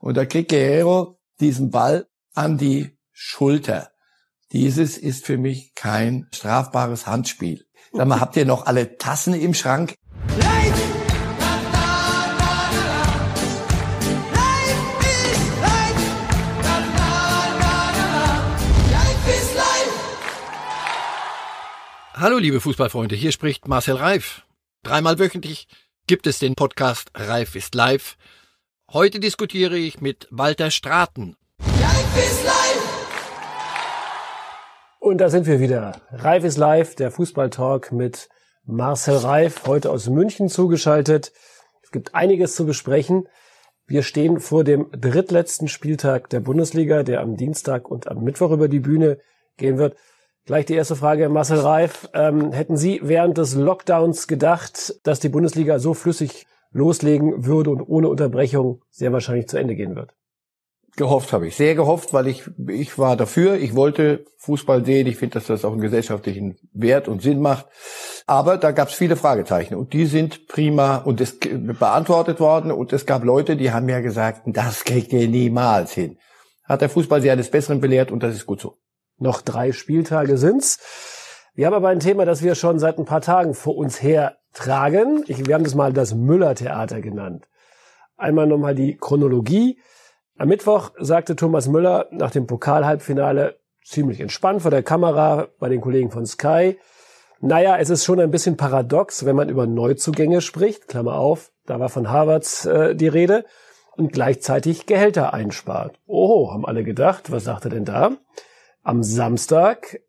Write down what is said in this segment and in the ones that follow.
Und da kriegt Guerrero diesen Ball an die Schulter. Dieses ist für mich kein strafbares Handspiel. Sag mal, habt ihr noch alle Tassen im Schrank? Hallo liebe Fußballfreunde, hier spricht Marcel Reif. Dreimal wöchentlich gibt es den Podcast Reif ist live. Heute diskutiere ich mit Walter Straten. Reif ist live! Und da sind wir wieder. Reif ist live, der Fußballtalk mit Marcel Reif, heute aus München zugeschaltet. Es gibt einiges zu besprechen. Wir stehen vor dem drittletzten Spieltag der Bundesliga, der am Dienstag und am Mittwoch über die Bühne gehen wird. Gleich die erste Frage, Marcel Reif. Ähm, hätten Sie während des Lockdowns gedacht, dass die Bundesliga so flüssig loslegen würde und ohne Unterbrechung sehr wahrscheinlich zu Ende gehen wird? Gehofft habe ich, sehr gehofft, weil ich, ich war dafür, ich wollte Fußball sehen, ich finde, dass das auch einen gesellschaftlichen Wert und Sinn macht. Aber da gab es viele Fragezeichen und die sind prima und es beantwortet worden und es gab Leute, die haben ja gesagt, das kriegt ihr niemals hin. Hat der Fußball sie eines Besseren belehrt und das ist gut so. Noch drei Spieltage sind's. Wir haben aber ein Thema, das wir schon seit ein paar Tagen vor uns hertragen. Ich, wir haben das mal das Müller-Theater genannt. Einmal nochmal die Chronologie. Am Mittwoch sagte Thomas Müller nach dem Pokalhalbfinale ziemlich entspannt vor der Kamera bei den Kollegen von Sky. Naja, es ist schon ein bisschen paradox, wenn man über Neuzugänge spricht, Klammer auf, da war von Harvards äh, die Rede, und gleichzeitig Gehälter einspart. Oho, haben alle gedacht, was sagt er denn da? Am Samstag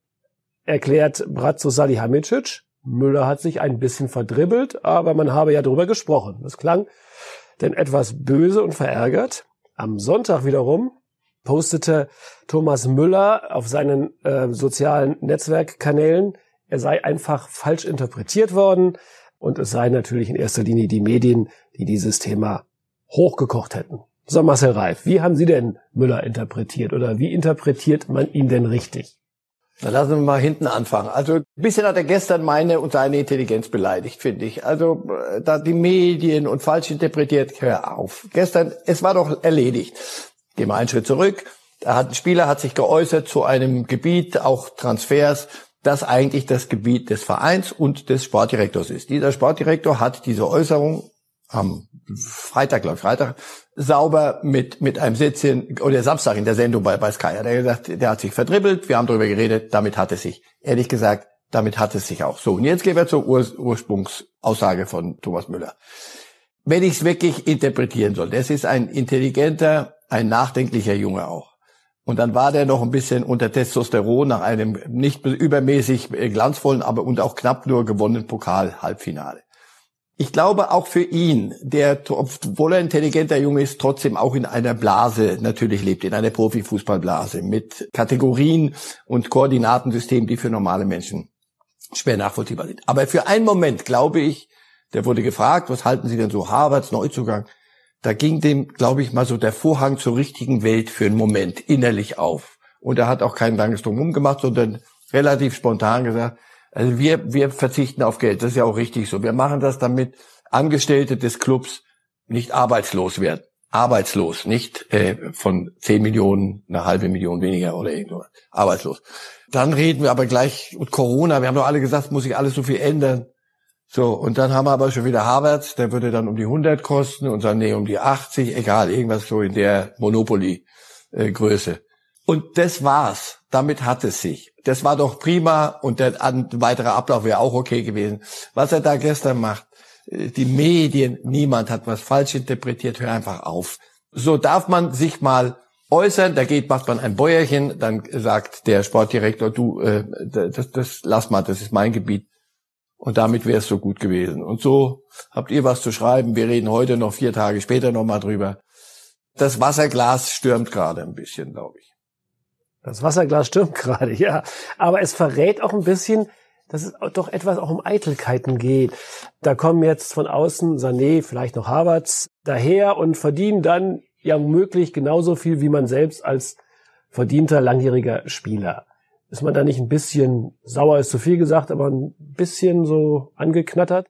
erklärt Bratzo Salihamidzic, Müller hat sich ein bisschen verdribbelt, aber man habe ja darüber gesprochen. Das klang denn etwas böse und verärgert. Am Sonntag wiederum postete Thomas Müller auf seinen äh, sozialen Netzwerkkanälen, er sei einfach falsch interpretiert worden und es seien natürlich in erster Linie die Medien, die dieses Thema hochgekocht hätten. So, Marcel Reif, wie haben Sie denn Müller interpretiert oder wie interpretiert man ihn denn richtig? Dann lassen wir mal hinten anfangen. Also ein bisschen hat er gestern meine und seine Intelligenz beleidigt, finde ich. Also äh, da die Medien und falsch interpretiert, hör auf. Gestern, es war doch erledigt. Gehen wir einen Schritt zurück. Da hat ein Spieler hat sich geäußert zu einem Gebiet, auch Transfers, das eigentlich das Gebiet des Vereins und des Sportdirektors ist. Dieser Sportdirektor hat diese Äußerung am Freitag, glaube ich, Freitag, sauber mit, mit einem Sitzchen, oder Samstag in der Sendung bei, bei Sky, hat er gesagt, der hat sich verdribbelt, wir haben darüber geredet, damit hat es sich. Ehrlich gesagt, damit hat es sich auch. So, und jetzt gehen wir zur Ur Ursprungsaussage von Thomas Müller. Wenn ich es wirklich interpretieren soll, das ist ein intelligenter, ein nachdenklicher Junge auch. Und dann war der noch ein bisschen unter Testosteron nach einem nicht übermäßig glanzvollen, aber und auch knapp nur gewonnenen Pokal-Halbfinale ich glaube auch für ihn, der, obwohl er intelligenter Junge ist, trotzdem auch in einer Blase natürlich lebt, in einer Profifußballblase mit Kategorien und Koordinatensystemen, die für normale Menschen schwer nachvollziehbar sind. Aber für einen Moment glaube ich, der wurde gefragt, was halten Sie denn so Harvards Neuzugang? Da ging dem, glaube ich, mal so der Vorhang zur richtigen Welt für einen Moment innerlich auf. Und er hat auch kein langes Drumherum gemacht, sondern relativ spontan gesagt, also wir, wir verzichten auf Geld. Das ist ja auch richtig so. Wir machen das, damit Angestellte des Clubs nicht arbeitslos werden. Arbeitslos, nicht äh, von 10 Millionen eine halbe Million weniger oder irgendwas. Arbeitslos. Dann reden wir aber gleich und Corona. Wir haben doch alle gesagt, muss sich alles so viel ändern. So, und dann haben wir aber schon wieder Harvard, der würde dann um die 100 kosten und dann nee, um die 80, egal, irgendwas so in der Monopoly-Größe. Und das war's. Damit hat es sich. Das war doch prima und der weitere Ablauf wäre auch okay gewesen. Was er da gestern macht, äh, die Medien, niemand hat was falsch interpretiert, hör einfach auf. So darf man sich mal äußern, da geht, macht man ein Bäuerchen, dann sagt der Sportdirektor, du, äh, das, das lass mal, das ist mein Gebiet. Und damit wäre es so gut gewesen. Und so habt ihr was zu schreiben. Wir reden heute noch vier Tage später nochmal drüber. Das Wasserglas stürmt gerade ein bisschen, glaube ich. Das Wasserglas stürmt gerade, ja. Aber es verrät auch ein bisschen, dass es doch etwas auch um Eitelkeiten geht. Da kommen jetzt von außen Sané, vielleicht noch Havertz daher und verdienen dann ja möglich genauso viel wie man selbst als verdienter langjähriger Spieler. Ist man da nicht ein bisschen sauer, ist zu viel gesagt, aber ein bisschen so angeknattert?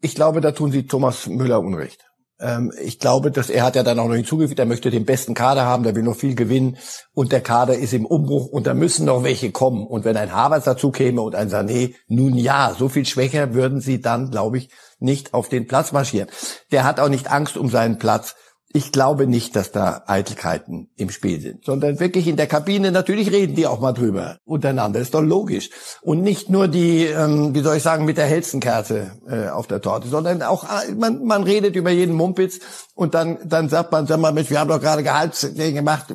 Ich glaube, da tun Sie Thomas Müller Unrecht. Ähm, ich glaube, dass er hat ja dann auch noch hinzugefügt, er möchte den besten Kader haben, der will noch viel gewinnen und der Kader ist im Umbruch und da müssen noch welche kommen. Und wenn ein Havertz dazu käme und ein Sané, nun ja, so viel schwächer würden sie dann, glaube ich, nicht auf den Platz marschieren. Der hat auch nicht Angst um seinen Platz ich glaube nicht, dass da Eitelkeiten im Spiel sind, sondern wirklich in der Kabine, natürlich reden die auch mal drüber untereinander, ist doch logisch. Und nicht nur die, ähm, wie soll ich sagen, mit der hellsten äh, auf der Torte, sondern auch, äh, man, man redet über jeden Mumpitz und dann, dann sagt man, sag mal, Mensch, wir haben doch gerade Gehalt gemacht,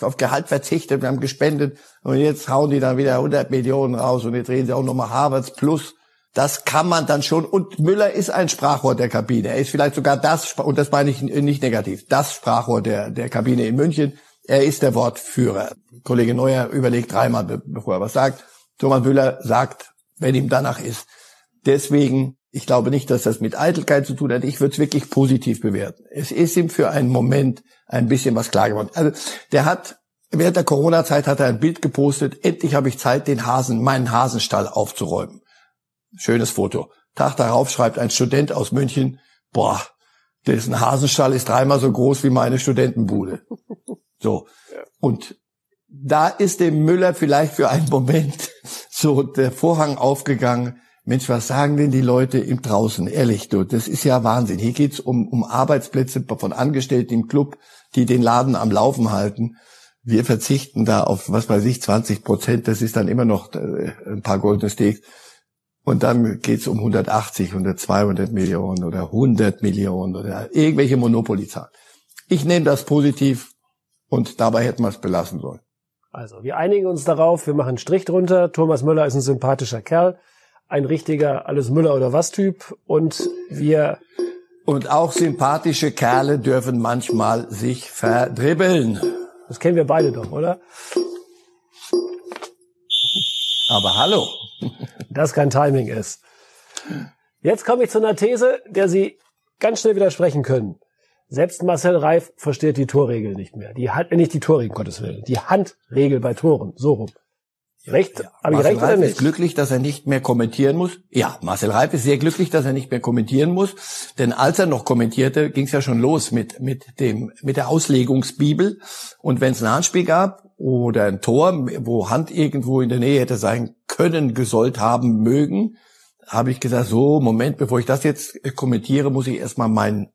auf Gehalt verzichtet, wir haben gespendet und jetzt hauen die dann wieder 100 Millionen raus und jetzt reden sie auch nochmal Harvards plus das kann man dann schon. Und Müller ist ein Sprachrohr der Kabine. Er ist vielleicht sogar das, und das meine ich nicht negativ, das Sprachrohr der, der Kabine in München. Er ist der Wortführer. Kollege Neuer überlegt dreimal, bevor er was sagt. Thomas Müller sagt, wenn ihm danach ist. Deswegen, ich glaube nicht, dass das mit Eitelkeit zu tun hat. Ich würde es wirklich positiv bewerten. Es ist ihm für einen Moment ein bisschen was klar geworden. Also, der hat Während der Corona-Zeit hat er ein Bild gepostet, endlich habe ich Zeit, den Hasen, meinen Hasenstall aufzuräumen. Schönes Foto. Tag darauf schreibt ein Student aus München, boah, dessen Hasenstall ist dreimal so groß wie meine Studentenbude. So. Und da ist dem Müller vielleicht für einen Moment so der Vorhang aufgegangen. Mensch, was sagen denn die Leute im draußen? Ehrlich, du, das ist ja Wahnsinn. Hier geht's um, um Arbeitsplätze von Angestellten im Club, die den Laden am Laufen halten. Wir verzichten da auf, was weiß ich, 20 Prozent. Das ist dann immer noch äh, ein paar goldene Steaks. Und dann geht's um 180 oder 200 Millionen oder 100 Millionen oder irgendwelche Monopoly-Zahlen. Ich nehme das positiv und dabei hätten wir es belassen sollen. Also, wir einigen uns darauf, wir machen einen Strich drunter. Thomas Müller ist ein sympathischer Kerl, ein richtiger alles Müller oder was Typ und wir und auch sympathische Kerle dürfen manchmal sich verdribbeln. Das kennen wir beide doch, oder? Aber hallo. Das kein Timing ist. Jetzt komme ich zu einer These, der Sie ganz schnell widersprechen können. Selbst Marcel Reif versteht die Torregel nicht mehr. Die hat nicht die Torregel, Gottes Willen. Die Handregel bei Toren. So rum. Recht? Ja, Habe ich recht Reif oder nicht? ist glücklich, dass er nicht mehr kommentieren muss. Ja, Marcel Reif ist sehr glücklich, dass er nicht mehr kommentieren muss. Denn als er noch kommentierte, ging es ja schon los mit, mit dem, mit der Auslegungsbibel. Und wenn es ein Handspiel gab, oder ein Tor, wo Hand irgendwo in der Nähe hätte sein können, gesollt haben mögen, habe ich gesagt, so, Moment, bevor ich das jetzt kommentiere, muss ich erstmal mein,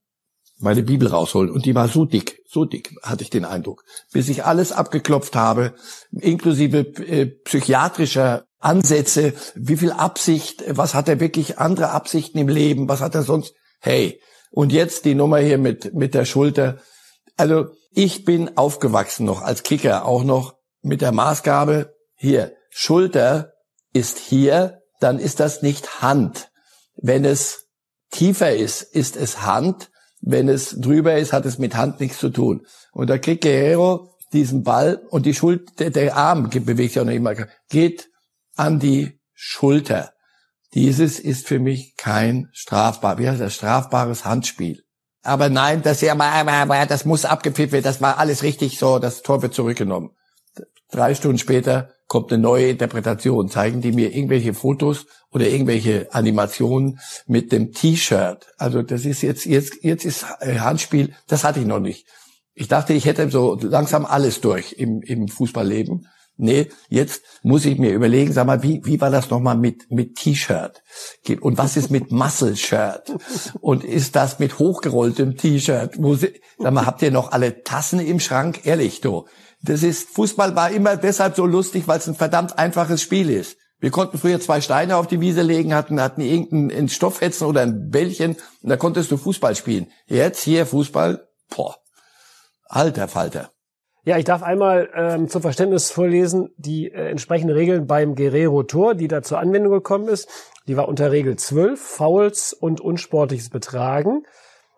meine Bibel rausholen. Und die war so dick, so dick, hatte ich den Eindruck. Bis ich alles abgeklopft habe, inklusive äh, psychiatrischer Ansätze, wie viel Absicht, was hat er wirklich andere Absichten im Leben, was hat er sonst, hey. Und jetzt die Nummer hier mit, mit der Schulter. Also, ich bin aufgewachsen noch als Kicker, auch noch mit der Maßgabe, hier, Schulter ist hier, dann ist das nicht Hand. Wenn es tiefer ist, ist es Hand. Wenn es drüber ist, hat es mit Hand nichts zu tun. Und da kriegt Guerrero diesen Ball und die Schulter, der Arm bewegt sich auch noch immer, geht an die Schulter. Dieses ist für mich kein strafbar, wie heißt das, strafbares Handspiel. Aber nein, das, das muss abgepfiffen werden, das war alles richtig so, das Tor wird zurückgenommen. Drei Stunden später kommt eine neue Interpretation, zeigen die mir irgendwelche Fotos oder irgendwelche Animationen mit dem T-Shirt. Also das ist jetzt, jetzt, jetzt ist äh, Handspiel, das hatte ich noch nicht. Ich dachte, ich hätte so langsam alles durch im, im Fußballleben. Nee, jetzt muss ich mir überlegen, sag mal, wie, wie war das nochmal mit, mit T-Shirt? Und was ist mit Muscle-Shirt? Und ist das mit hochgerolltem T-Shirt? Sag mal, habt ihr noch alle Tassen im Schrank? Ehrlich, du. Das ist, Fußball war immer deshalb so lustig, weil es ein verdammt einfaches Spiel ist. Wir konnten früher zwei Steine auf die Wiese legen, hatten, hatten irgendeinen Stoffhetzen oder ein Bällchen und da konntest du Fußball spielen. Jetzt hier Fußball, boah, alter Falter. Ja, ich darf einmal ähm, zum Verständnis vorlesen die äh, entsprechenden Regeln beim Guerrero-Tor, die da zur Anwendung gekommen ist. Die war unter Regel 12, Fouls und unsportliches Betragen.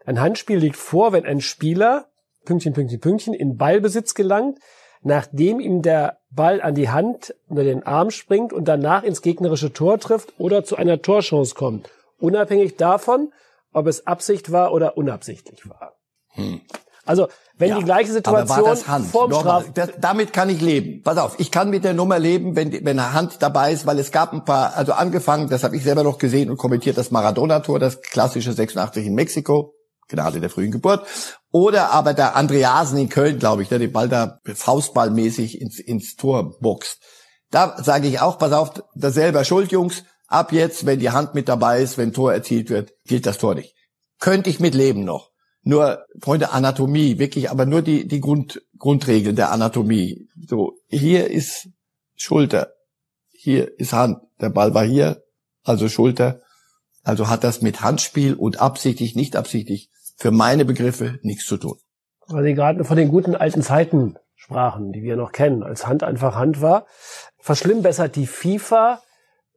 Ein Handspiel liegt vor, wenn ein Spieler, Pünktchen, Pünktchen, Pünktchen, in Ballbesitz gelangt, nachdem ihm der Ball an die Hand oder den Arm springt und danach ins gegnerische Tor trifft oder zu einer Torchance kommt. Unabhängig davon, ob es Absicht war oder unabsichtlich war. Hm. Also wenn ja, die gleiche Situation aber war das Hand? vorm Straf das, damit kann ich leben. Pass auf, ich kann mit der Nummer leben, wenn, wenn eine Hand dabei ist, weil es gab ein paar, also angefangen, das habe ich selber noch gesehen und kommentiert, das Maradona-Tor, das klassische 86 in Mexiko, Gnade der frühen Geburt. Oder aber der Andreasen in Köln, glaube ich, der den Ball da faustballmäßig ins, ins Tor boxt. Da sage ich auch, pass auf, da selber Schuld, Jungs. Ab jetzt, wenn die Hand mit dabei ist, wenn Tor erzielt wird, gilt das Tor nicht. Könnte ich mit leben noch. Nur, Freunde, Anatomie, wirklich, aber nur die, die Grund, Grundregeln der Anatomie. So, hier ist Schulter, hier ist Hand. Der Ball war hier, also Schulter. Also hat das mit Handspiel und absichtlich, nicht absichtlich, für meine Begriffe nichts zu tun. Weil Sie gerade von den guten alten Zeiten sprachen, die wir noch kennen, als Hand einfach Hand war. Verschlimmbessert die FIFA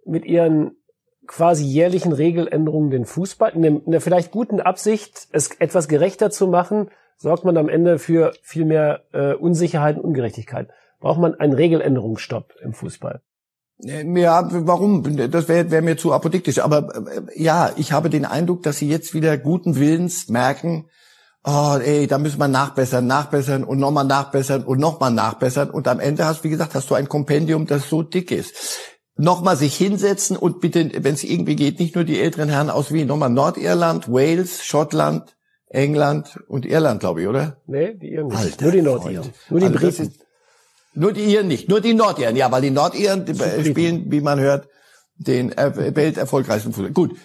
mit ihren quasi jährlichen Regeländerungen den Fußball in der vielleicht guten Absicht, es etwas gerechter zu machen, sorgt man am Ende für viel mehr äh, Unsicherheit und Ungerechtigkeit. Braucht man einen Regeländerungsstopp im Fußball? Ja, warum? Das wäre wär mir zu apodiktisch. Aber äh, ja, ich habe den Eindruck, dass sie jetzt wieder guten Willens merken, oh, ey, da müssen wir nachbessern, nachbessern und nochmal nachbessern und nochmal nachbessern. Und am Ende hast, wie gesagt, hast du ein Kompendium, das so dick ist. Nochmal sich hinsetzen und bitte, wenn es irgendwie geht, nicht nur die älteren Herren aus Wien, nochmal Nordirland, Wales, Schottland, England und Irland, glaube ich, oder? Nee, die Iren nicht. Alter, nur die Nordiren. Nur die also Briten. Nur die Iren nicht, nur die Nordiren, ja, weil die Nordiren spielen, wie man hört, den welterfolgreichsten Fußball. Gut,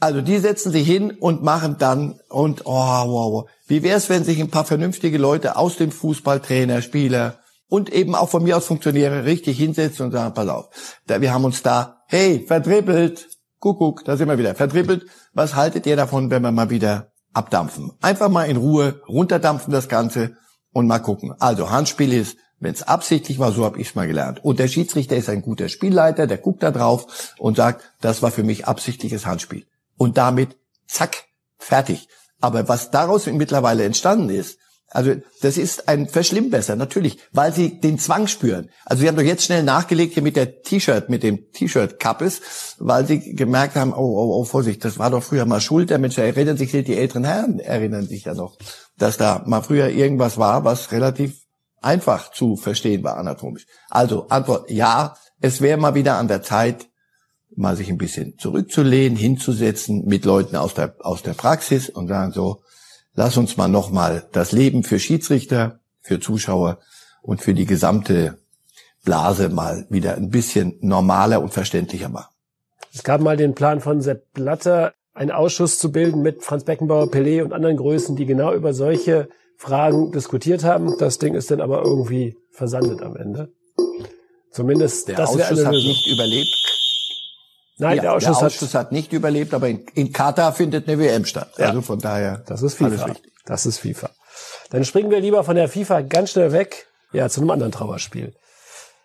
also die setzen sich hin und machen dann und oh, wow, wow. Wie wäre es, wenn sich ein paar vernünftige Leute aus dem Fußball, Trainer, Spieler und eben auch von mir aus Funktionäre richtig hinsetzen und sagen, pass auf, da, wir haben uns da, hey, verdribbelt, Kuckuck, da sind wir wieder, verdribbelt. Was haltet ihr davon, wenn wir mal wieder abdampfen? Einfach mal in Ruhe runterdampfen das Ganze und mal gucken. Also Handspiel ist, wenn es absichtlich war, so habe ich es mal gelernt. Und der Schiedsrichter ist ein guter Spielleiter, der guckt da drauf und sagt, das war für mich absichtliches Handspiel und damit zack, fertig. Aber was daraus mittlerweile entstanden ist, also das ist ein Verschlimmbesser, natürlich, weil sie den Zwang spüren. Also sie haben doch jetzt schnell nachgelegt hier mit der T-Shirt, mit dem T-Shirt-Kappes, weil sie gemerkt haben, oh, oh, oh, Vorsicht, das war doch früher mal Schuld. Der Mensch erinnern sich, die älteren Herren erinnern sich ja noch, dass da mal früher irgendwas war, was relativ einfach zu verstehen war anatomisch. Also Antwort, ja, es wäre mal wieder an der Zeit, mal sich ein bisschen zurückzulehnen, hinzusetzen mit Leuten aus der, aus der Praxis und sagen so, lass uns mal nochmal das Leben für Schiedsrichter, für Zuschauer und für die gesamte Blase mal wieder ein bisschen normaler und verständlicher machen. Es gab mal den Plan von Sepp Blatter, einen Ausschuss zu bilden mit Franz Beckenbauer, Pelé und anderen Größen, die genau über solche Fragen diskutiert haben. Das Ding ist dann aber irgendwie versandet am Ende. Zumindest der Ausschuss hat nicht überlebt. Nein, ja, der, Ausschuss, der Ausschuss hat, hat, nicht überlebt, aber in, in Katar findet eine WM statt. Ja. Also von daher. Das ist FIFA. Das ist FIFA. Dann springen wir lieber von der FIFA ganz schnell weg, ja, zu einem anderen Trauerspiel.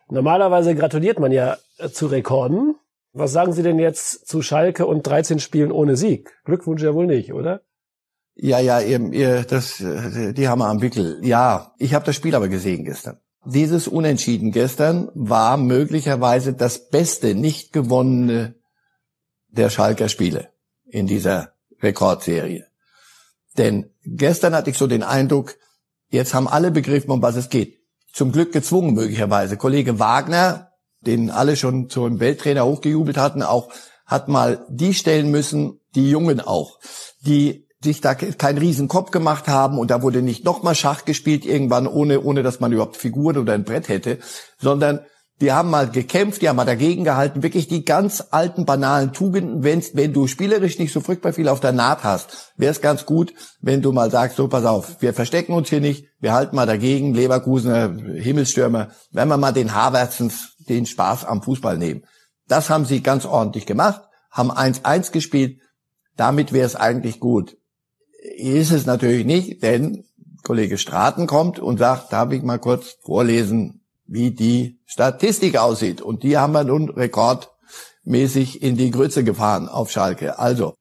Normalerweise gratuliert man ja äh, zu Rekorden. Was sagen Sie denn jetzt zu Schalke und 13 Spielen ohne Sieg? Glückwunsch ja wohl nicht, oder? Ja, ja, ihr, ihr, das, die haben wir am Wickel. Ja, ich habe das Spiel aber gesehen gestern. Dieses Unentschieden gestern war möglicherweise das beste nicht gewonnene der Schalker Spiele in dieser Rekordserie. Denn gestern hatte ich so den Eindruck, jetzt haben alle begriffen, um was es geht. Zum Glück gezwungen möglicherweise. Kollege Wagner, den alle schon zum Welttrainer hochgejubelt hatten, auch hat mal die stellen müssen, die Jungen auch, die sich da keinen riesen Kopf gemacht haben und da wurde nicht nochmal Schach gespielt irgendwann, ohne, ohne dass man überhaupt Figuren oder ein Brett hätte, sondern die haben mal gekämpft, die haben mal dagegen gehalten, wirklich die ganz alten, banalen Tugenden. Wenn, wenn du spielerisch nicht so furchtbar viel auf der Naht hast, wäre es ganz gut, wenn du mal sagst, so pass auf, wir verstecken uns hier nicht, wir halten mal dagegen, Leverkusener, Himmelsstürmer, wenn wir mal den Havertzens den Spaß am Fußball nehmen. Das haben sie ganz ordentlich gemacht, haben 1-1 gespielt, damit wäre es eigentlich gut. Ist es natürlich nicht, denn Kollege Straten kommt und sagt, darf ich mal kurz vorlesen, wie die Statistik aussieht. Und die haben wir nun rekordmäßig in die Grütze gefahren auf Schalke. Also,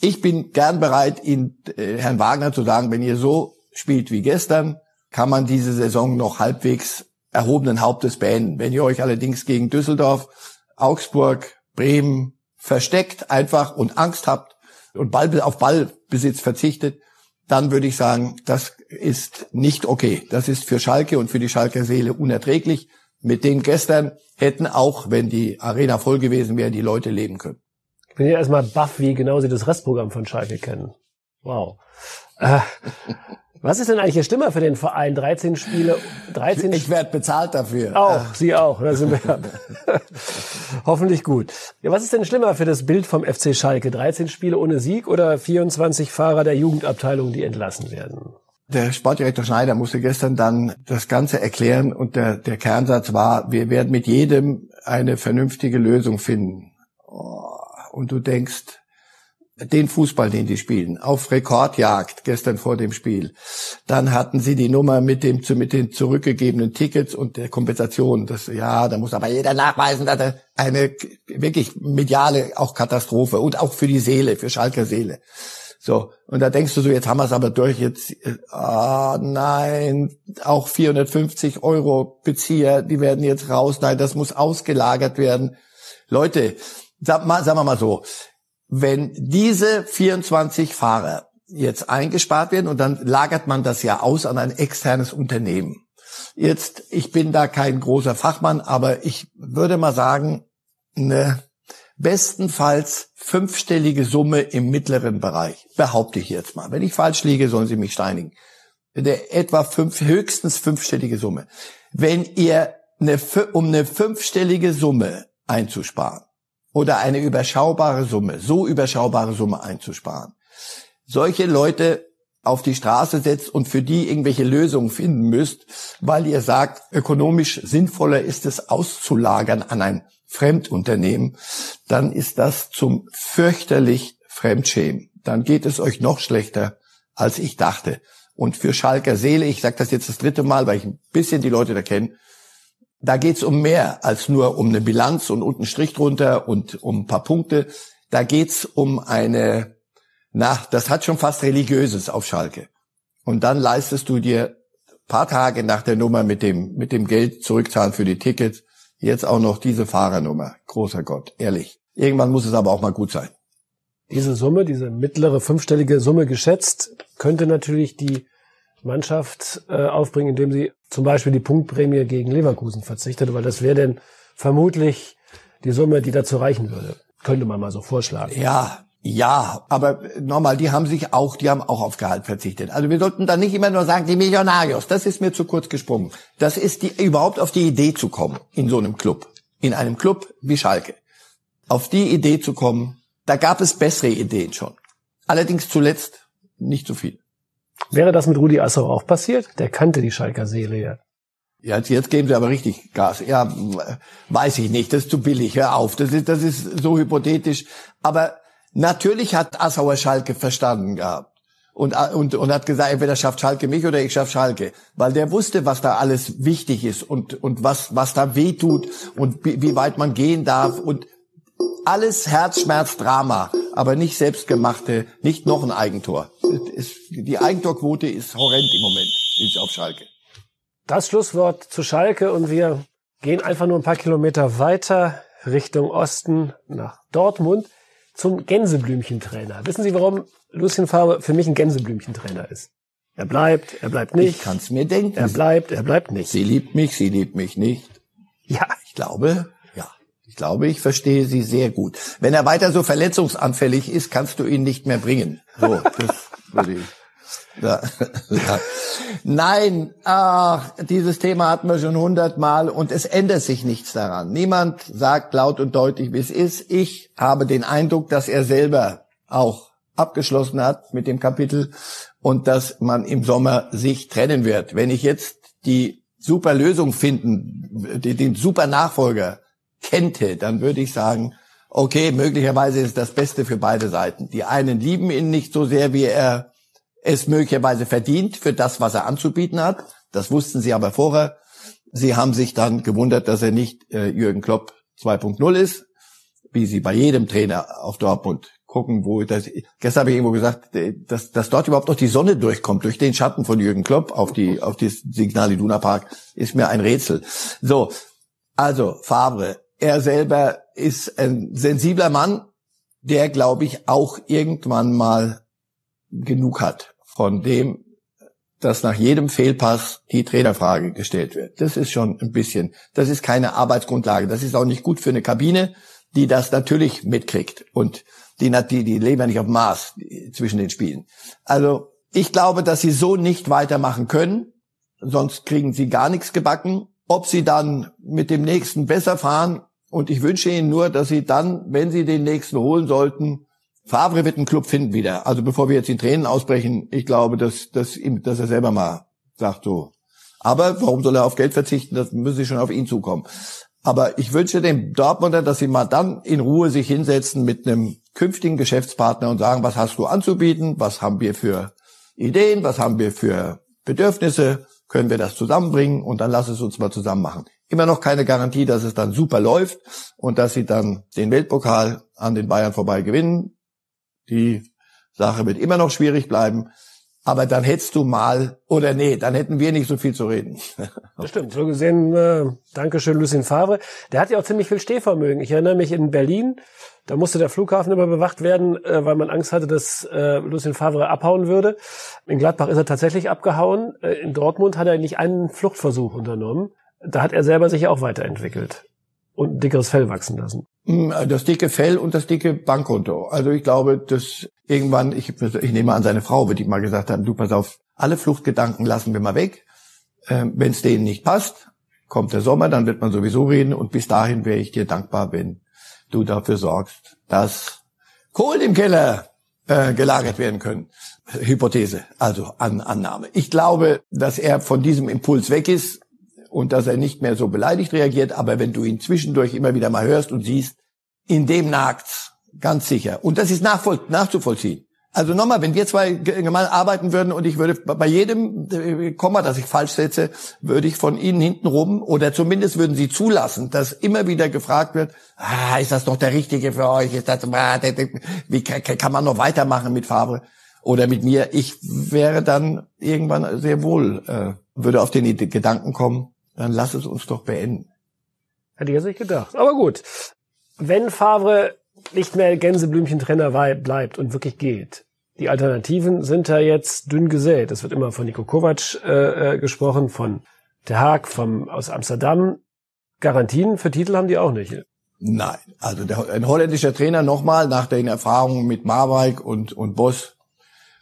ich bin gern bereit, Ihnen, äh, Herrn Wagner zu sagen, wenn ihr so spielt wie gestern, kann man diese Saison noch halbwegs erhobenen Hauptes beenden. Wenn ihr euch allerdings gegen Düsseldorf, Augsburg, Bremen versteckt einfach und Angst habt und Ball, auf Ballbesitz verzichtet, dann würde ich sagen, das ist nicht okay. Das ist für Schalke und für die Schalker Seele unerträglich. Mit dem gestern hätten auch, wenn die Arena voll gewesen wäre, die Leute leben können. Ich bin ja erstmal baff, wie genau Sie das Restprogramm von Schalke kennen. Wow. Äh, was ist denn eigentlich der Stimmer für den Verein? 13 Spiele, 13 Ich werde bezahlt dafür. Auch, Sie auch. Da sind wir hoffentlich gut. Ja, was ist denn schlimmer für das Bild vom FC Schalke? 13 Spiele ohne Sieg oder 24 Fahrer der Jugendabteilung, die entlassen werden? Der Sportdirektor Schneider musste gestern dann das Ganze erklären und der, der Kernsatz war, wir werden mit jedem eine vernünftige Lösung finden. Oh, und du denkst, den Fußball, den die spielen, auf Rekordjagd gestern vor dem Spiel. Dann hatten sie die Nummer mit dem mit den zurückgegebenen Tickets und der Kompensation. Das ja, da muss aber jeder nachweisen, dass er eine wirklich mediale auch Katastrophe und auch für die Seele, für Schalker Seele. So und da denkst du so, jetzt haben wir es aber durch. Jetzt, ah oh nein, auch 450 Euro Bezieher, die werden jetzt raus. Nein, das muss ausgelagert werden. Leute, sag mal, sagen wir mal so, wenn diese 24 Fahrer jetzt eingespart werden und dann lagert man das ja aus an ein externes Unternehmen. Jetzt, ich bin da kein großer Fachmann, aber ich würde mal sagen, eine bestenfalls fünfstellige Summe im mittleren Bereich, behaupte ich jetzt mal. Wenn ich falsch liege, sollen Sie mich steinigen. Der etwa fünf, höchstens fünfstellige Summe. Wenn ihr eine, um eine fünfstellige Summe einzusparen, oder eine überschaubare Summe, so überschaubare Summe einzusparen, solche Leute auf die Straße setzt und für die irgendwelche Lösungen finden müsst, weil ihr sagt, ökonomisch sinnvoller ist es auszulagern an ein Fremdunternehmen, dann ist das zum fürchterlich Fremdschämen. Dann geht es euch noch schlechter, als ich dachte. Und für Schalker Seele, ich sage das jetzt das dritte Mal, weil ich ein bisschen die Leute da kenne, da geht's um mehr als nur um eine Bilanz und unten Strich drunter und um ein paar Punkte. Da geht's um eine, na, das hat schon fast religiöses auf Schalke. Und dann leistest du dir paar Tage nach der Nummer mit dem, mit dem Geld zurückzahlen für die Tickets, jetzt auch noch diese Fahrernummer. Großer Gott, ehrlich. Irgendwann muss es aber auch mal gut sein. Diese Summe, diese mittlere fünfstellige Summe geschätzt, könnte natürlich die Mannschaft äh, aufbringen, indem sie zum Beispiel die Punktprämie gegen Leverkusen verzichtet, weil das wäre denn vermutlich die Summe, die dazu reichen würde. Könnte man mal so vorschlagen. Ja, ja, aber nochmal, die haben sich auch, die haben auch auf Gehalt verzichtet. Also wir sollten da nicht immer nur sagen, die Millionarios, das ist mir zu kurz gesprungen. Das ist die, überhaupt auf die Idee zu kommen in so einem Club, in einem Club wie Schalke. Auf die Idee zu kommen, da gab es bessere Ideen schon. Allerdings zuletzt nicht so viel. Wäre das mit Rudi Assauer auch passiert? Der kannte die Schalker Serie. Ja, jetzt geben sie aber richtig Gas. Ja, weiß ich nicht, das ist zu billig, hör auf. Das ist, das ist so hypothetisch. Aber natürlich hat Assauer Schalke verstanden gehabt. Und, und, und hat gesagt, entweder schafft Schalke mich oder ich schaff Schalke. Weil der wusste, was da alles wichtig ist und, und was, was da weh tut und wie, wie weit man gehen darf und alles Herzschmerz, Drama aber nicht selbstgemachte, nicht noch ein Eigentor. die Eigentorquote ist horrend im Moment ist auf Schalke. Das Schlusswort zu Schalke und wir gehen einfach nur ein paar Kilometer weiter Richtung Osten nach Dortmund zum Gänseblümchentrainer. Wissen Sie, warum Lucien Favre für mich ein Gänseblümchentrainer ist? Er bleibt, er bleibt nicht. Ich kann's mir denken. Er bleibt, er bleibt nicht. Sie liebt mich, sie liebt mich nicht. Ja, ich glaube, glaube, ich verstehe Sie sehr gut. Wenn er weiter so verletzungsanfällig ist, kannst du ihn nicht mehr bringen. So, das würde ich. Ja, ja. Nein, ach, dieses Thema hatten wir schon hundertmal und es ändert sich nichts daran. Niemand sagt laut und deutlich, wie es ist. Ich habe den Eindruck, dass er selber auch abgeschlossen hat mit dem Kapitel und dass man im Sommer sich trennen wird. Wenn ich jetzt die super Lösung finden, den super Nachfolger kennte, dann würde ich sagen, okay, möglicherweise ist das Beste für beide Seiten. Die einen lieben ihn nicht so sehr, wie er es möglicherweise verdient für das, was er anzubieten hat. Das wussten sie aber vorher. Sie haben sich dann gewundert, dass er nicht äh, Jürgen Klopp 2.0 ist, wie sie bei jedem Trainer auf Dortmund gucken, wo das, gestern habe ich irgendwo gesagt, äh, dass, dass dort überhaupt noch die Sonne durchkommt, durch den Schatten von Jürgen Klopp auf die, auf die Signal Iduna Park, ist mir ein Rätsel. So. Also, Favre, er selber ist ein sensibler Mann, der, glaube ich, auch irgendwann mal genug hat von dem, dass nach jedem Fehlpass die Trainerfrage gestellt wird. Das ist schon ein bisschen, das ist keine Arbeitsgrundlage. Das ist auch nicht gut für eine Kabine, die das natürlich mitkriegt. Und Die, die, die leben ja nicht auf dem Mars zwischen den Spielen. Also ich glaube, dass sie so nicht weitermachen können, sonst kriegen sie gar nichts gebacken. Ob sie dann mit dem nächsten besser fahren, und ich wünsche ihnen nur, dass sie dann, wenn sie den nächsten holen sollten, Favre wird einen Club finden wieder. Also bevor wir jetzt in Tränen ausbrechen, ich glaube, dass, dass, ihm, dass er selber mal sagt so. Aber warum soll er auf Geld verzichten? Das müsse schon auf ihn zukommen. Aber ich wünsche dem Dortmunder, dass sie mal dann in Ruhe sich hinsetzen mit einem künftigen Geschäftspartner und sagen, was hast du anzubieten? Was haben wir für Ideen? Was haben wir für Bedürfnisse? Können wir das zusammenbringen? Und dann lass es uns mal zusammen machen. Immer noch keine Garantie, dass es dann super läuft und dass sie dann den Weltpokal an den Bayern vorbei gewinnen. Die Sache wird immer noch schwierig bleiben. Aber dann hättest du mal, oder nee, dann hätten wir nicht so viel zu reden. Das stimmt. So gesehen, äh, Dankeschön, Lucien Favre. Der hat ja auch ziemlich viel Stehvermögen. Ich erinnere mich in Berlin, da musste der Flughafen immer bewacht werden, äh, weil man Angst hatte, dass äh, Lucien Favre abhauen würde. In Gladbach ist er tatsächlich abgehauen. Äh, in Dortmund hat er nicht einen Fluchtversuch unternommen. Da hat er selber sich auch weiterentwickelt und ein dickeres Fell wachsen lassen. Hm, das dicke Fell und das dicke Bankkonto. Also ich glaube, dass irgendwann, ich, ich nehme an seine Frau, wird ihm mal gesagt haben, du pass auf, alle Fluchtgedanken lassen wir mal weg. Ähm, Wenn es denen nicht passt, kommt der Sommer, dann wird man sowieso reden und bis dahin wäre ich dir dankbar, wenn du dafür sorgst, dass Kohlen im Keller äh, gelagert werden können. Hypothese, also an, Annahme. Ich glaube, dass er von diesem Impuls weg ist und dass er nicht mehr so beleidigt reagiert, aber wenn du ihn zwischendurch immer wieder mal hörst und siehst, in dem nagt's, ganz sicher. Und das ist nachzuvollziehen. Also nochmal, wenn wir zwei gemeinsam arbeiten würden und ich würde bei jedem äh, Komma, das ich falsch setze, würde ich von Ihnen hinten rum oder zumindest würden Sie zulassen, dass immer wieder gefragt wird, ah, ist das doch der Richtige für euch? Ist das, ah, wie kann man noch weitermachen mit Farbe oder mit mir? Ich wäre dann irgendwann sehr wohl, äh, würde auf den Gedanken kommen, dann lass es uns doch beenden. Hätte ich jetzt nicht gedacht. Aber gut. Wenn Favre nicht mehr Gänseblümchen-Trainer bleibt und wirklich geht, die Alternativen sind da jetzt dünn gesät. Es wird immer von Nico Kovac äh, äh, gesprochen, von Der Haag vom, aus Amsterdam. Garantien für Titel haben die auch nicht. Nein, also der, ein holländischer Trainer nochmal nach den Erfahrungen mit Marwijk und, und Boss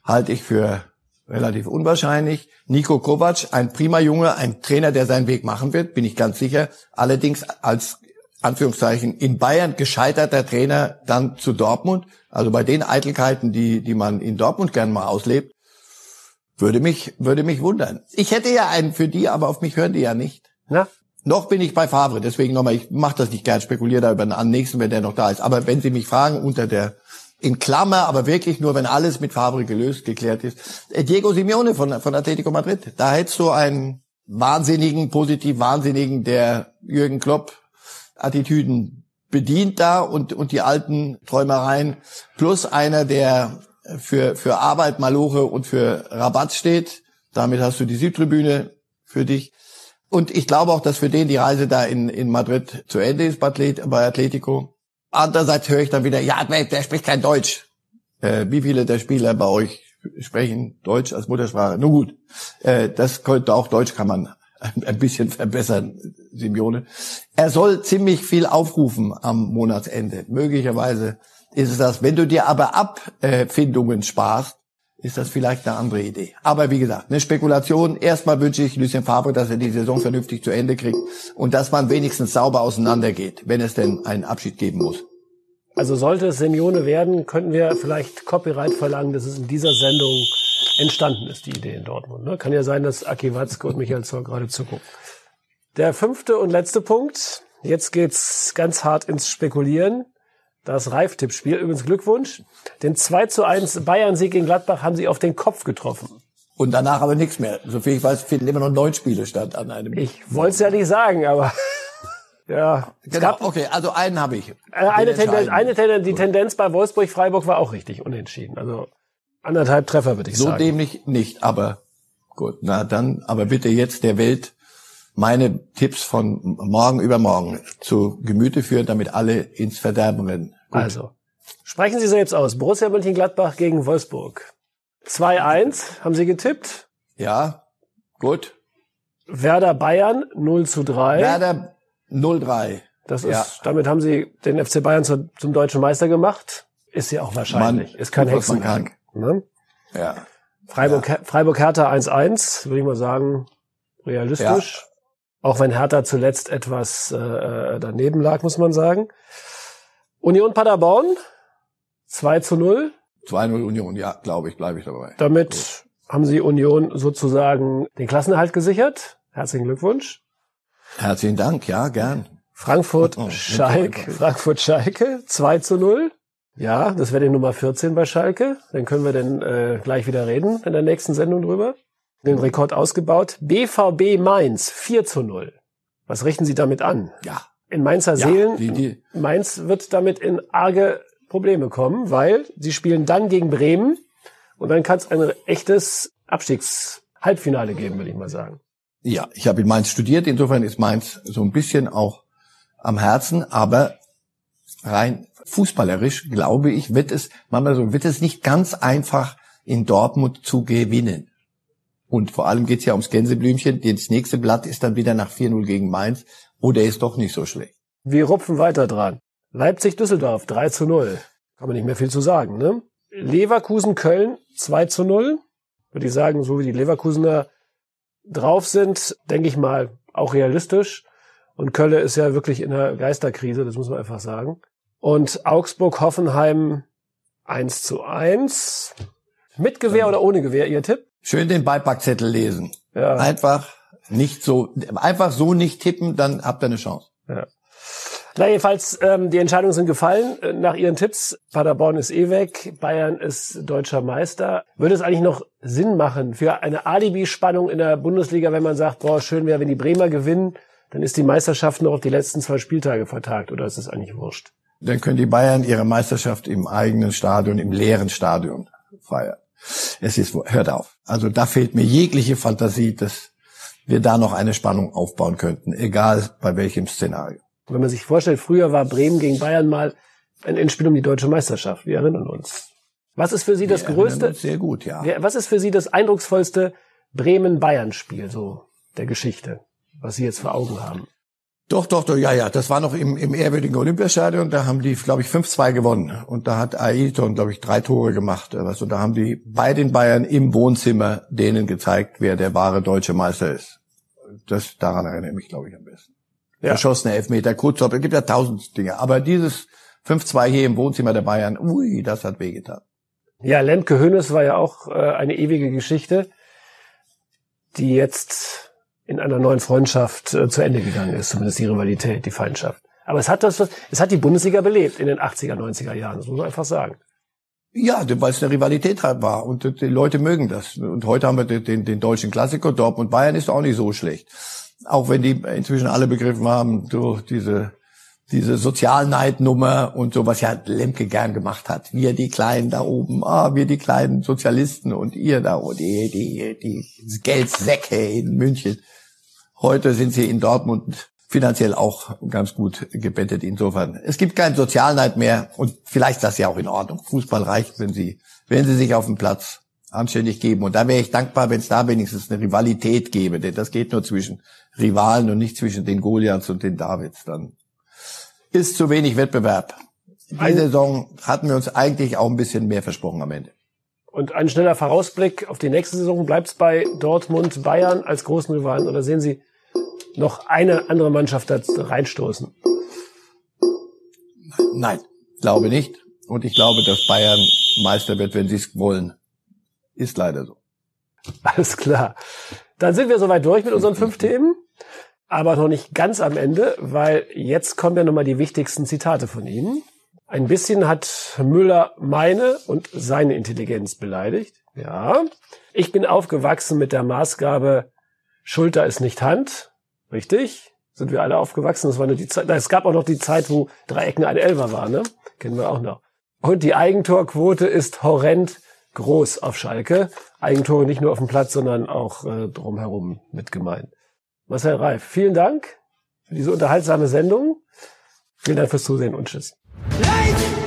halte ich für relativ unwahrscheinlich. Nico Kovac, ein prima Junge, ein Trainer, der seinen Weg machen wird, bin ich ganz sicher. Allerdings als Anführungszeichen in Bayern gescheiterter Trainer dann zu Dortmund. Also bei den Eitelkeiten, die, die man in Dortmund gern mal auslebt, würde mich, würde mich wundern. Ich hätte ja einen für die, aber auf mich hören die ja nicht. Na? Noch bin ich bei Favre, deswegen nochmal, ich mache das nicht gern, spekuliere da über den nächsten, wenn der noch da ist. Aber wenn Sie mich fragen, unter der in Klammer, aber wirklich nur, wenn alles mit Favre gelöst, geklärt ist. Äh, Diego Simeone von, von Atletico Madrid. Da hättest du einen wahnsinnigen, positiv wahnsinnigen, der Jürgen Klopp Attitüden bedient da und, und die alten Träumereien. Plus einer, der für, für Arbeit, Maloche und für Rabatt steht. Damit hast du die Südtribüne für dich. Und ich glaube auch, dass für den die Reise da in, in Madrid zu Ende ist bei Atletico. Andererseits höre ich dann wieder, ja, der spricht kein Deutsch. Äh, wie viele der Spieler bei euch sprechen Deutsch als Muttersprache? Nun gut, äh, das könnte auch Deutsch kann man ein bisschen verbessern, Simeone. Er soll ziemlich viel aufrufen am Monatsende. Möglicherweise ist es das. Wenn du dir aber Abfindungen sparst, ist das vielleicht eine andere Idee. Aber wie gesagt, eine Spekulation. Erstmal wünsche ich Lucien Favre, dass er die Saison vernünftig zu Ende kriegt und dass man wenigstens sauber auseinandergeht, wenn es denn einen Abschied geben muss. Also sollte es Simeone werden, könnten wir vielleicht Copyright verlangen, dass es in dieser Sendung entstanden ist, die Idee in Dortmund. Ne? Kann ja sein, dass Aki Watzke und Michael Zoll gerade zugucken. Der fünfte und letzte Punkt. Jetzt geht's ganz hart ins Spekulieren das Reif-Tippspiel. Übrigens Glückwunsch. Den 2 zu 1 Bayern-Sieg in Gladbach haben sie auf den Kopf getroffen. Und danach aber nichts mehr. Soviel ich weiß, finden immer noch neun Spiele statt an einem. Ich wollte es ja nicht sagen, aber ja. Genau, gab, okay, also einen habe ich. Äh, eine Tendenz, eine Tendenz, die Tendenz bei Wolfsburg-Freiburg war auch richtig, unentschieden. Also anderthalb Treffer würde ich so sagen. So dämlich nicht, aber gut, na dann, aber bitte jetzt der Welt meine Tipps von morgen übermorgen zu Gemüte führen, damit alle ins Verderben rennen. Gut. Also, sprechen Sie selbst aus. Borussia Mönchengladbach gegen Wolfsburg. 2-1 haben Sie getippt. Ja, gut. Werder Bayern 0 zu 3. Werder 0-3. Das ist, ja. damit haben Sie den FC Bayern zu, zum deutschen Meister gemacht. ist ja auch wahrscheinlich. Man ist kein Hexenwerk. Ne? Ja. Freiburg, Freiburg Hertha 1-1, würde ich mal sagen, realistisch. Auch wenn Hertha zuletzt etwas äh, daneben lag, muss man sagen. Union Paderborn 2 zu 0. 2-0 Union, ja, glaube ich, bleibe ich dabei. Damit haben sie Union sozusagen den Klassenerhalt gesichert. Herzlichen Glückwunsch. Herzlichen Dank, ja, gern. Frankfurt Oh, oh, Schalke. Frankfurt Schalke 2 zu 0. Ja, das wäre die Nummer 14 bei Schalke. Dann können wir dann äh, gleich wieder reden in der nächsten Sendung drüber. Den Rekord ausgebaut. BVB Mainz 4 zu 0. Was richten Sie damit an? Ja. In Mainzer Ja, Seelen, die- die- Mainz wird damit in arge Probleme kommen, weil sie spielen dann gegen Bremen und dann kann es ein echtes Abstiegshalbfinale geben, würde ich mal sagen. Ja, ich habe in Mainz studiert, insofern ist Mainz so ein bisschen auch am Herzen, aber rein fußballerisch, glaube ich, wird es, manchmal so, wird es nicht ganz einfach in Dortmund zu gewinnen. Und vor allem geht's ja ums Gänseblümchen. Das nächste Blatt ist dann wieder nach 4-0 gegen Mainz. Oder ist doch nicht so schlecht. Wir rupfen weiter dran. Leipzig-Düsseldorf 3 zu 0. Kann man nicht mehr viel zu sagen, ne? Leverkusen-Köln 2 zu 0. Würde ich sagen, so wie die Leverkusener drauf sind, denke ich mal, auch realistisch. Und Köln ist ja wirklich in der Geisterkrise, das muss man einfach sagen. Und Augsburg-Hoffenheim 1 zu 1. Mit Gewehr oder ohne Gewehr, Ihr Tipp? Schön den Beipackzettel lesen. Ja. Einfach nicht so, einfach so nicht tippen, dann habt ihr eine Chance. Na jedenfalls, ähm, die Entscheidungen sind gefallen äh, nach Ihren Tipps. Paderborn ist eh weg, Bayern ist deutscher Meister. Würde es eigentlich noch Sinn machen für eine Alibi-Spannung in der Bundesliga, wenn man sagt, boah, schön wäre, wenn die Bremer gewinnen, dann ist die Meisterschaft noch auf die letzten zwei Spieltage vertagt oder ist es eigentlich wurscht? Dann können die Bayern ihre Meisterschaft im eigenen Stadion, im leeren Stadion feiern. Es ist, hört auf. Also da fehlt mir jegliche Fantasie, dass wir da noch eine Spannung aufbauen könnten, egal bei welchem Szenario. Wenn man sich vorstellt, früher war Bremen gegen Bayern mal ein Endspiel um die deutsche Meisterschaft. Wir erinnern uns. Was ist für Sie das Wir größte, Sehr gut, ja. Was ist für Sie das eindrucksvollste Bremen-Bayern-Spiel so der Geschichte, was Sie jetzt vor Augen haben? Doch, doch, doch, ja, ja. Das war noch im, im ehrwürdigen Olympiastadion. Da haben die, glaube ich, 5-2 gewonnen. Und da hat Ailton, glaube ich, drei Tore gemacht. Und da haben die bei den Bayern im Wohnzimmer denen gezeigt, wer der wahre deutsche Meister ist. Das, daran erinnere ich mich, glaube ich, am besten. Ja. Verschossene Elfmeter, Kurzop, es gibt ja tausend Dinge. Aber dieses 5-2 hier im Wohnzimmer der Bayern, ui, das hat wehgetan. Ja, Lemke Hönes war ja auch äh, eine ewige Geschichte, die jetzt in einer neuen Freundschaft äh, zu Ende gegangen ist, zumindest die Rivalität, die Feindschaft. Aber es hat das, es hat die Bundesliga belebt in den 80er, 90er Jahren, das muss man einfach sagen. Ja, weil es eine Rivalität halt war und die Leute mögen das. Und heute haben wir den, den, den deutschen Klassiker, Dortmund Bayern ist auch nicht so schlecht. Auch wenn die inzwischen alle begriffen haben, so diese, diese Sozialneidnummer und so, was ja Lemke gern gemacht hat. Wir die Kleinen da oben, ah, wir die kleinen Sozialisten und ihr da, oh, die, die, die Geldsäcke in München. Heute sind sie in Dortmund finanziell auch ganz gut gebettet. Insofern, es gibt keinen Sozialneid mehr und vielleicht ist das ja auch in Ordnung. Fußball reicht, wenn sie, wenn sie sich auf dem Platz anständig geben. Und da wäre ich dankbar, wenn es da wenigstens eine Rivalität gäbe, denn das geht nur zwischen Rivalen und nicht zwischen den Goliaths und den Davids. Dann ist zu wenig Wettbewerb. Die Saison hatten wir uns eigentlich auch ein bisschen mehr versprochen am Ende. Und ein schneller Vorausblick auf die nächste Saison. Bleibt es bei Dortmund, Bayern als großen Rivalen oder sehen Sie noch eine andere Mannschaft da reinstoßen? Nein, glaube nicht. Und ich glaube, dass Bayern Meister wird, wenn sie es wollen. Ist leider so. Alles klar. Dann sind wir soweit durch mit unseren fünf Themen. Aber noch nicht ganz am Ende, weil jetzt kommen ja nochmal die wichtigsten Zitate von Ihnen. Ein bisschen hat Müller meine und seine Intelligenz beleidigt. Ja. Ich bin aufgewachsen mit der Maßgabe, Schulter ist nicht Hand. Richtig. Sind wir alle aufgewachsen. Das war nur die Zeit. Es gab auch noch die Zeit, wo Dreiecken ein Elfer war, ne? Kennen wir auch noch. Und die Eigentorquote ist horrend groß auf Schalke. Eigentore nicht nur auf dem Platz, sondern auch äh, drumherum mit gemeint. Marcel Reif, vielen Dank für diese unterhaltsame Sendung. Vielen Dank fürs Zusehen und tschüss. Light!